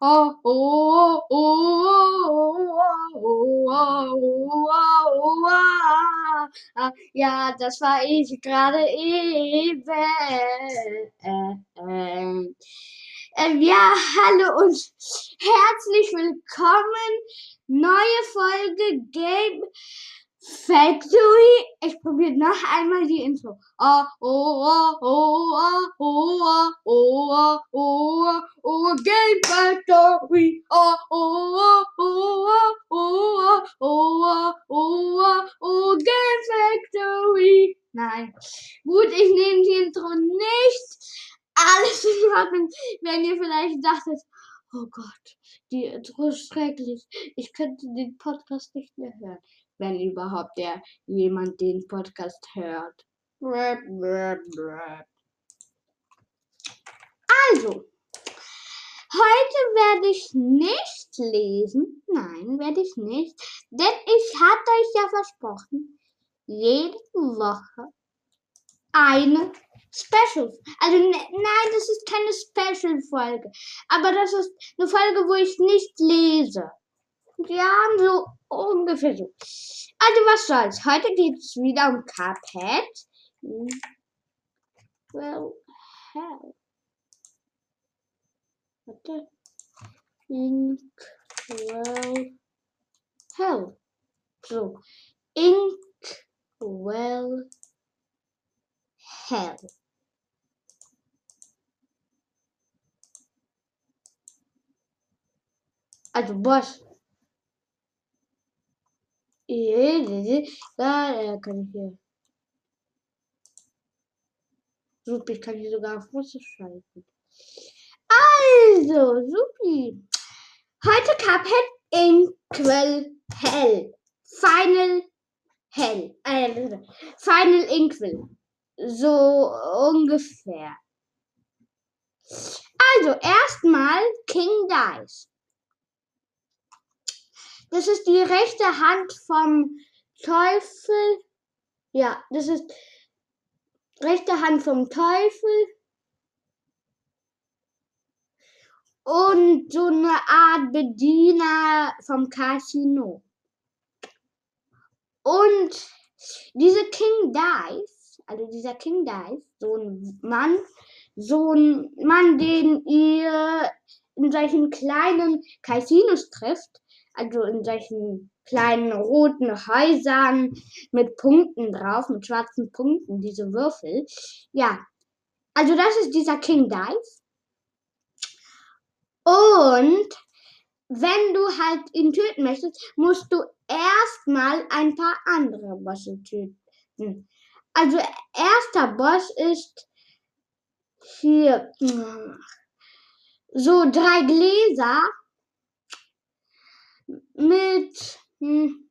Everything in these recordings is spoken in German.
oh, oh, oh, oh, oh, oh, oh, ja, das war ich gerade eben. Ähm, ja, hallo und herzlich willkommen. Neue Folge Game Factory. Ich probiere noch einmal die Intro. Oh, oh, oh, oh, oh, oh, oh, oh, oh, oh, Game Factory. Oh, oh, oh, oh, oh, oh, oh, oh, oh, Game Factory. Nein. Gut, ich nehme die Intro nicht. Alles in Ordnung. Wenn ihr vielleicht dachtet, oh Gott, die Intro ist schrecklich. Ich könnte den Podcast nicht mehr hören wenn überhaupt der jemand den Podcast hört. Also, heute werde ich nicht lesen. Nein, werde ich nicht. Denn ich hatte euch ja versprochen, jede Woche eine Special. Also ne, nein, das ist keine Special-Folge. Aber das ist eine Folge, wo ich nicht lese. Ja, so ungefähr so. Also was soll's. Heute geht es wieder um Cuphead. Well, hell. Warte. Ink, well, hell. So. Ink, well, hell. Also Boss da kann ich hier. Super, ich kann hier sogar auf Russisch schalten. Also, supi. Heute Cuphead in Quell Hell. Final Hell. Äh, Final Inkwell. So ungefähr. Also, erstmal King Dice. Das ist die rechte Hand vom Teufel. Ja, das ist rechte Hand vom Teufel. Und so eine Art Bediener vom Casino. Und diese King Dice, also dieser King Dice, so ein Mann, so ein Mann, den ihr in solchen kleinen Casinos trifft, also in solchen kleinen roten Häusern mit Punkten drauf, mit schwarzen Punkten, diese Würfel. Ja, also das ist dieser King Dice. Und wenn du halt ihn töten möchtest, musst du erstmal ein paar andere Bosse töten. Also erster Boss ist hier so drei Gläser mit, hm,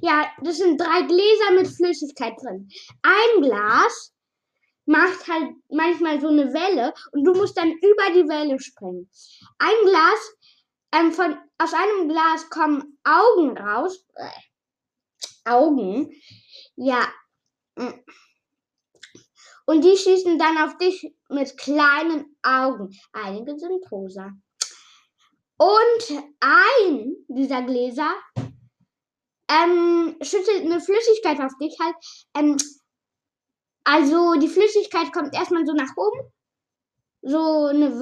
ja, das sind drei Gläser mit Flüssigkeit drin. Ein Glas macht halt manchmal so eine Welle und du musst dann über die Welle springen. Ein Glas, ähm, von, aus einem Glas kommen Augen raus. Äh, Augen. Ja. Hm. Und die schießen dann auf dich mit kleinen Augen. Einige sind rosa. Und ein dieser Gläser ähm, schüttet eine Flüssigkeit auf dich halt. Ähm, also die Flüssigkeit kommt erstmal so nach oben. So eine,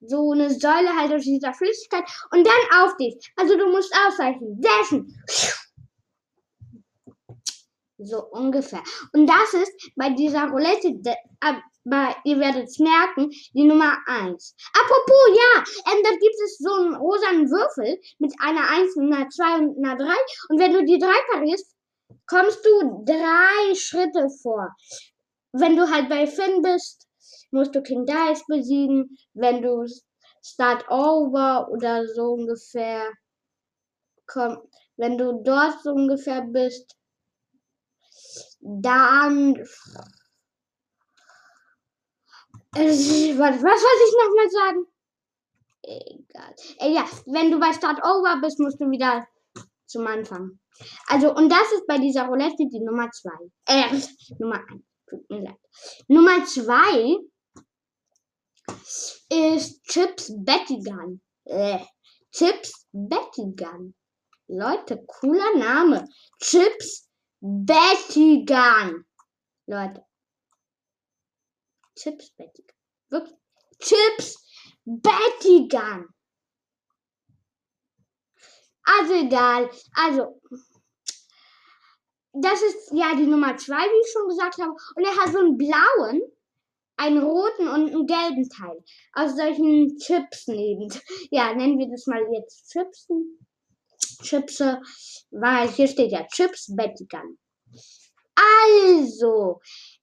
so eine Säule halt aus dieser Flüssigkeit und dann auf dich. Also du musst ausweichen. Dessen. So ungefähr. Und das ist bei dieser Roulette, aber ihr werdet es merken, die Nummer 1. Apropos, ja, ähm, da gibt es so einen rosanen Würfel mit einer 1, einer 2 und einer 3. Und wenn du die 3 parierst, kommst du drei Schritte vor. Wenn du halt bei Finn bist, musst du King Dice besiegen. Wenn du Start Over oder so ungefähr komm, wenn du dort so ungefähr bist, dann äh, was, was soll ich nochmal sagen? Egal. Äh, ja, wenn du bei Start Over bist, musst du wieder zum Anfang. Also, und das ist bei dieser Roulette die Nummer 2. Äh, Nummer 1. Tut mir leid. Nummer 2 ist Chips Betty Gun. Äh, Chips Betty Gun. Leute, cooler Name. Chips Betty Gun. Leute. Chips Betty. Wirklich. Chips Betty Gun. Also egal. Also, das ist ja die Nummer zwei, wie ich schon gesagt habe. Und er hat so einen blauen, einen roten und einen gelben Teil. Aus solchen Chipsen eben. Ja, nennen wir das mal jetzt Chipsen. Chipse, weil hier steht ja Chips Betty Gun. Also,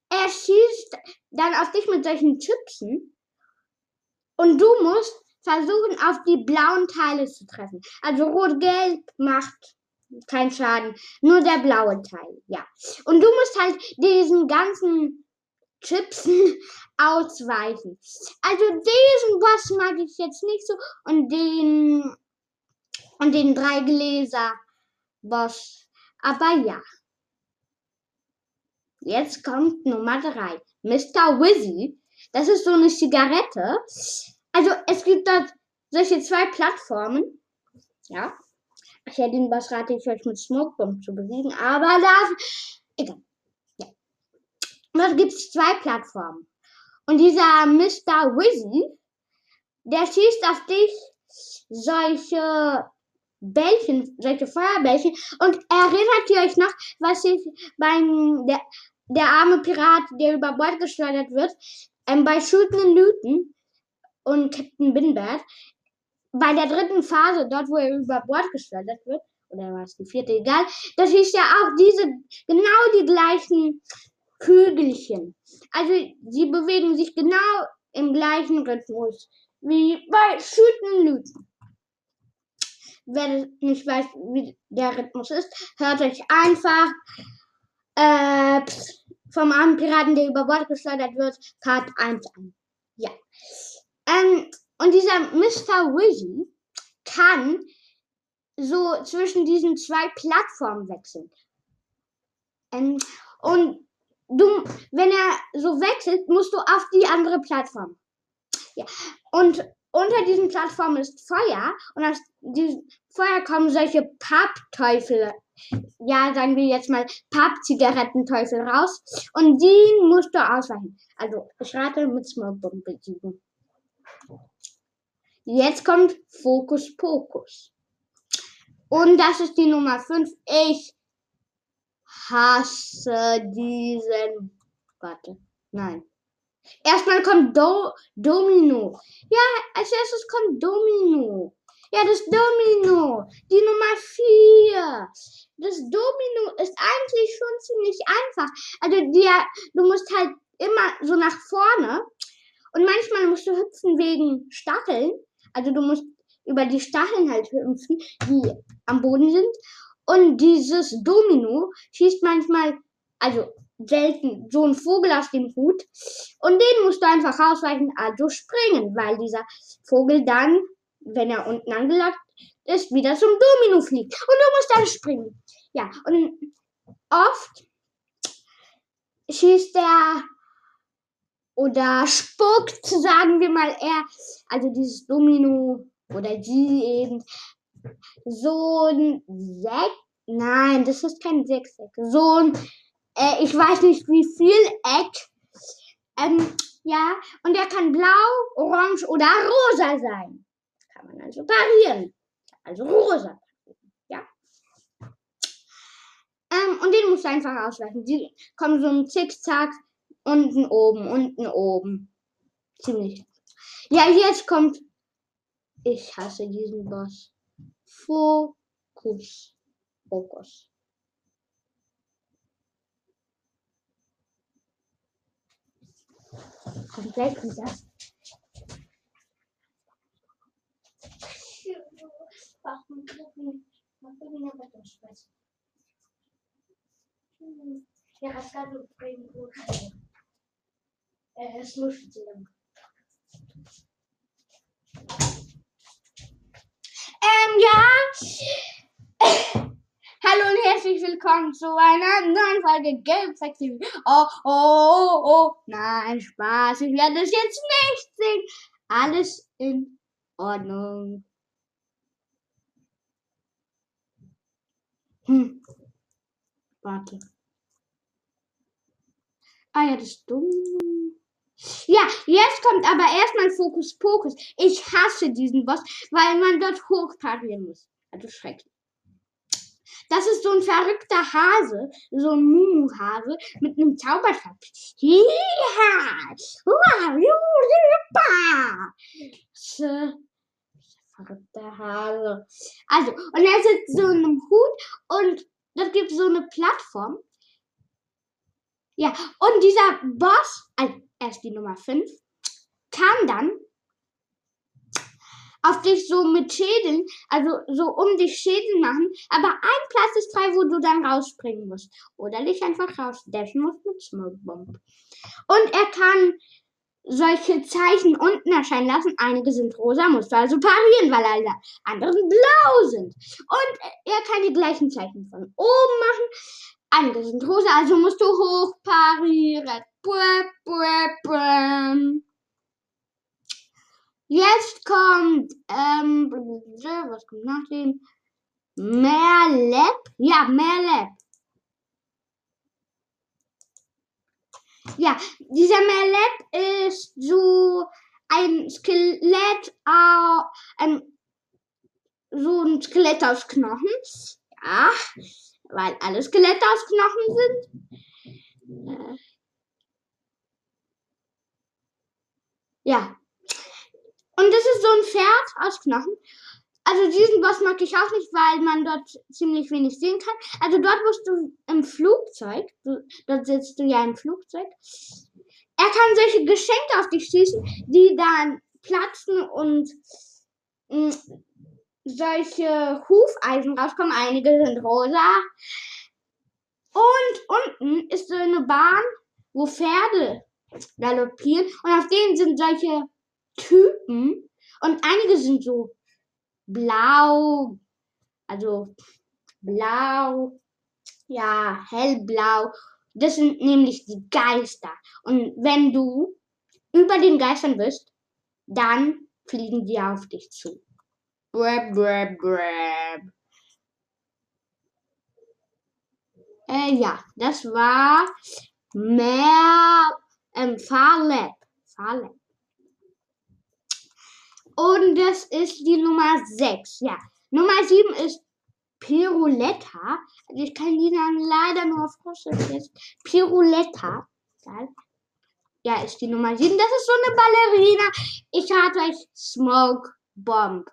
er schießt dann auf dich mit solchen Chipsen und du musst versuchen, auf die blauen Teile zu treffen. Also rot-gelb macht keinen Schaden, nur der blaue Teil, ja. Und du musst halt diesen ganzen Chipsen ausweichen. Also diesen Boss mag ich jetzt nicht so und den und den drei Gläser Boss. Aber ja. Jetzt kommt Nummer drei. Mr. Wizzy. Das ist so eine Zigarette. Also es gibt dort solche zwei Plattformen. Ja. Ich hätte den Boss rate ich euch mit Smokebomb zu besiegen, aber da. Egal. Ja. Dort gibt es zwei Plattformen. Und dieser Mr. Wizzy, der schießt auf dich solche Bällchen, solche Feuerbällchen. Und erinnert ihr euch noch, was ich beim der, der arme Pirat, der über Bord geschleudert wird, ähm, bei Shooten and Looten und Captain Binbert, bei der dritten Phase, dort wo er über Bord geschleudert wird, oder war es die vierte, egal, das ist ja auch diese, genau die gleichen Kügelchen. Also sie bewegen sich genau im gleichen Rhythmus wie bei Shooten Looten. Wer nicht weiß, wie der Rhythmus ist, hört euch einfach äh, vom armen Piraten, der über Bord geschleudert wird, Part 1 an. Ja. Ähm, und dieser Mr. Wizzy kann so zwischen diesen zwei Plattformen wechseln. Ähm, und du, wenn er so wechselt, musst du auf die andere Plattform. Ja. Und unter diesen Plattformen ist Feuer und aus diesem Feuer kommen solche Pappteufel, ja, sagen wir jetzt mal Pappzigarettenteufel raus und die musst du ausweichen. Also ich rate mit Smokebomb besiegen. Jetzt kommt Fokus Pokus. Und das ist die Nummer 5. Ich hasse diesen. Warte. Nein. Erstmal kommt Do Domino. Ja, als erstes kommt Domino. Ja, das Domino. Die Nummer 4. Das Domino ist eigentlich schon ziemlich einfach. Also, die, du musst halt immer so nach vorne. Und manchmal musst du hüpfen wegen Stacheln. Also, du musst über die Stacheln halt hüpfen, die am Boden sind. Und dieses Domino schießt manchmal, also selten, so ein Vogel aus dem Hut. Und den musst du einfach ausweichen, also springen, weil dieser Vogel dann, wenn er unten angelockt ist, wieder zum Domino fliegt. Und du musst dann springen. Ja, und oft schießt er oder spuckt, sagen wir mal er, also dieses Domino oder die eben, so ein Sechs, nein, das ist kein Sechseck, so ein, äh, ich weiß nicht wie viel Eck, ähm, ja, und der kann blau, orange oder rosa sein. Kann man also parieren. Also rosa. Ja. Ähm, und den musst du einfach ausweichen. Die kommen so ein Zickzack unten oben, unten oben. Ziemlich. Ja, jetzt kommt. Ich hasse diesen Boss. Fokus. Fokus. Взять нельзя. Я расскажу про игру э, слушателям. Эм, я... Hallo und herzlich willkommen zu einer neuen Folge Game Sexy. Oh, oh, oh, oh, nein, Spaß. Ich werde es jetzt nicht sehen. Alles in Ordnung. Hm. Warte. Ah ja, das ist dumm. Ja, jetzt kommt aber erstmal Fokus Pokus. Ich hasse diesen Boss, weil man dort hochparieren muss. Also schrecklich. Das ist so ein verrückter Hase, so ein Mumu-Hase mit einem Zauberstab. Ja! Verrückter Hase. Also, und er sitzt so in einem Hut und das gibt so eine Plattform. Ja, und dieser Boss, also er ist die Nummer 5, kann dann auf dich so mit Schädeln, also so um dich Schädeln machen, aber ein Platz ist frei, wo du dann rausspringen musst. Oder dich einfach rausdashen musst mit Smoke Bomb. Und er kann solche Zeichen unten erscheinen lassen. Einige sind rosa, musst du also parieren, weil alle anderen blau sind. Und er kann die gleichen Zeichen von oben machen. Einige sind rosa, also musst du hoch parieren. Buh, buh, buh. Jetzt kommt, ähm, was kommt nach dem? Merlep? Ja, Merlep. Ja, dieser Merlep ist so ein Skelett, äh, ein, so ein Skelett aus Knochen. Ja, weil alle Skelette aus Knochen sind. Äh, ja, und das ist so ein Pferd aus Knochen. Also diesen Boss mag ich auch nicht, weil man dort ziemlich wenig sehen kann. Also dort musst du im Flugzeug, du, dort sitzt du ja im Flugzeug. Er kann solche Geschenke auf dich schießen, die dann platzen und mm, solche Hufeisen rauskommen. Einige sind rosa. Und unten ist so eine Bahn, wo Pferde galoppieren. Und auf denen sind solche Typen und einige sind so blau, also blau, ja, hellblau. Das sind nämlich die Geister. Und wenn du über den Geistern bist, dann fliegen die auf dich zu. Brab, brab, brab. Äh, ja, das war mehr ähm, Fahrlab. Fahrlab. Und das ist die Nummer 6. Ja. Nummer 7 ist Piruletta. Also ich kann die dann leider nur auf Russisch jetzt. Piruletta. Ja, ist die Nummer 7. Das ist so eine Ballerina. Ich hatte euch Smoke Bomb.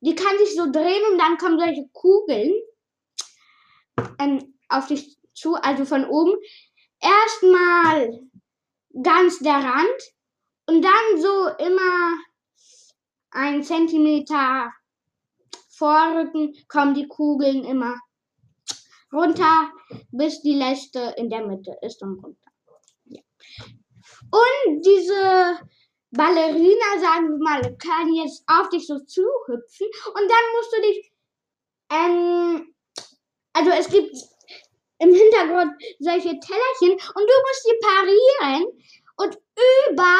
Die kann sich so drehen und dann kommen solche Kugeln ähm, auf dich zu, also von oben. Erstmal ganz der Rand und dann so immer einen Zentimeter Vorrücken kommen die Kugeln immer runter, bis die letzte in der Mitte ist und runter. Ja. Und diese Ballerina, sagen wir mal, kann jetzt auf dich so zuhüpfen und dann musst du dich, ähm, also es gibt im Hintergrund solche Tellerchen und du musst die parieren und über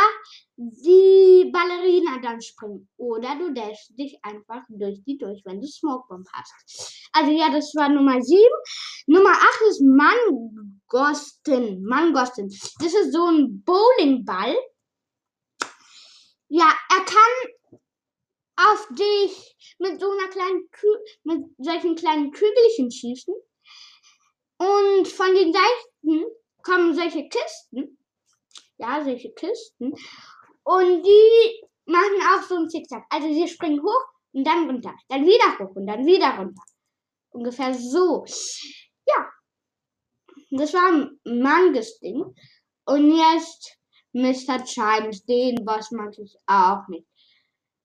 die Ballerina dann springen. Oder du dashst dich einfach durch die durch, wenn du Smokebomb hast. Also ja, das war Nummer 7. Nummer 8 ist Mangosten. Mangosten. Das ist so ein Bowlingball. Ja, er kann auf dich mit so einer kleinen Kü mit solchen kleinen Kügelchen schießen. Und von den Seiten kommen solche Kisten. Ja, solche Kisten. Und die machen auch so ein Zickzack. Also sie springen hoch und dann runter. Dann wieder hoch und dann wieder runter. Ungefähr so. Ja. Das war ein manges Ding. Und jetzt Mr. Chimes. Den Boss mag ich auch nicht.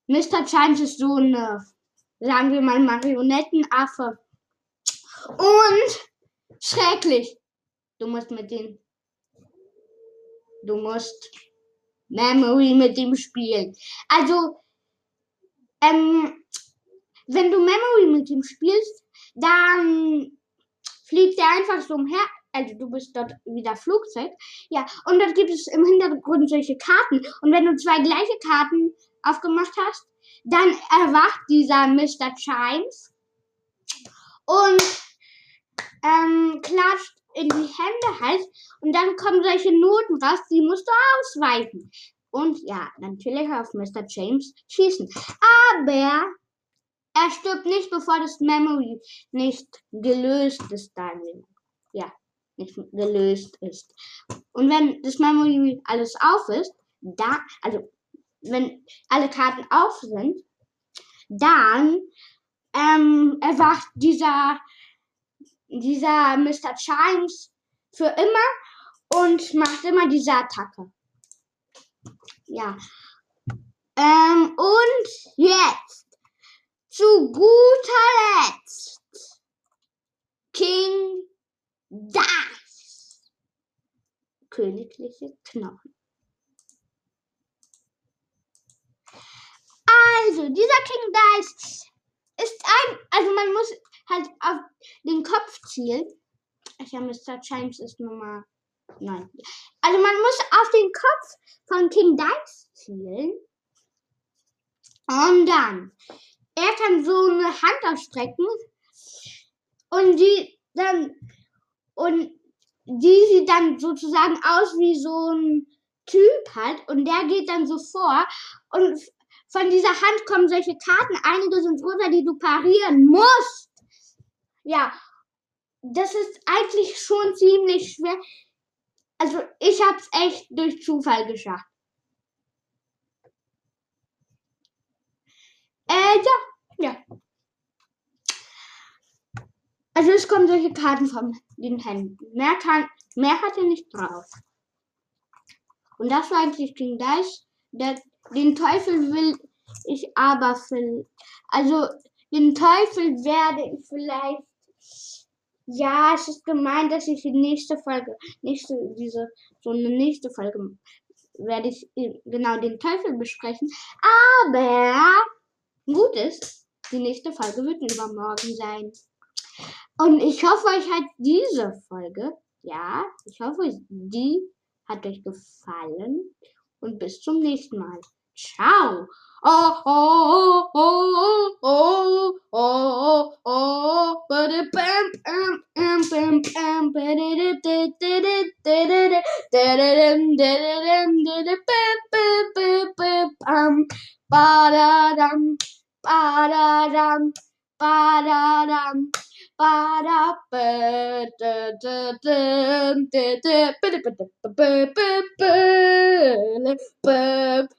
Mr. Chimes ist so eine, sagen wir mal, Marionettenaffe. Und schrecklich. Du musst mit den. Du musst Memory mit dem spielen. Also, ähm, wenn du Memory mit ihm spielst, dann fliegt er einfach so umher. Also du bist dort wieder Flugzeug. Ja, und dort gibt es im Hintergrund solche Karten. Und wenn du zwei gleiche Karten aufgemacht hast, dann erwacht dieser Mr. Chimes. Und ähm, klatscht in die Hände halt und dann kommen solche Noten raus, die musst du ausweichen. Und ja, natürlich auf Mr. James schießen. Aber er stirbt nicht, bevor das Memory nicht gelöst ist dann. Ja, nicht gelöst ist. Und wenn das Memory alles auf ist, da, also wenn alle Karten auf sind, dann ähm, erwacht dieser, dieser Mr. Chimes für immer und macht immer diese Attacke. Ja. Ähm, und jetzt zu guter Letzt King Dice. Königliche Knochen. Also, dieser King Dice ist ein, also man muss halt auf den Kopf zielen. Ach ja, Mr. Chimes ist Nummer 9. Also man muss auf den Kopf von King Dice zielen. Und dann, er kann so eine Hand ausstrecken und die dann, und die sieht dann sozusagen aus wie so ein Typ halt und der geht dann so vor und von dieser Hand kommen solche Karten. Einige sind runter, die du parieren musst. Ja, das ist eigentlich schon ziemlich schwer. Also ich habe es echt durch Zufall geschafft. Äh, ja, ja. Also es kommen solche Karten von den Händen. Mehr, kann, mehr hat er nicht drauf. Und das war eigentlich King Dice. Der den Teufel will ich aber also den Teufel werde ich vielleicht ja, es ist gemeint, dass ich die nächste Folge, nächste, diese, so eine nächste Folge werde ich genau den Teufel besprechen. Aber gut ist, die nächste Folge wird übermorgen sein. Und ich hoffe, euch hat diese Folge, ja, ich hoffe, die hat euch gefallen. Und bis zum nächsten Mal. Ciao. Oh, oh, oh, oh, oh, oh, oh, oh, oh oh oh ba-da-dum, ba-da-dum, ba-da-ba-da-da-dum, da-da, ba-da-ba-da-ba-ba-ba,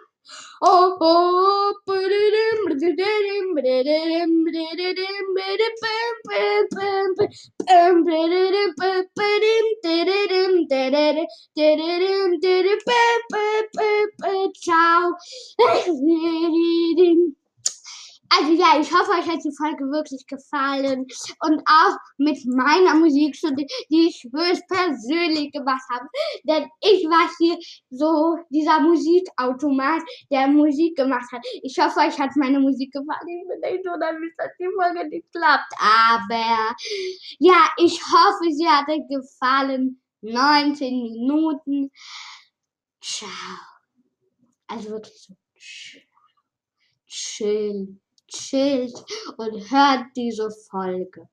Oh, oh, Ciao. Also ja, ich hoffe, euch hat die Folge wirklich gefallen. Und auch mit meiner Musik, die ich höchst persönlich gemacht habe. Denn ich war hier so dieser Musikautomat, der Musik gemacht hat. Ich hoffe, euch hat meine Musik gefallen. Ich bin echt so nervös, dass die Folge nicht klappt. Aber ja, ich hoffe, sie hat euch gefallen. 19 Minuten. Ciao. Also wirklich so. Chill chillt und hört diese Folge.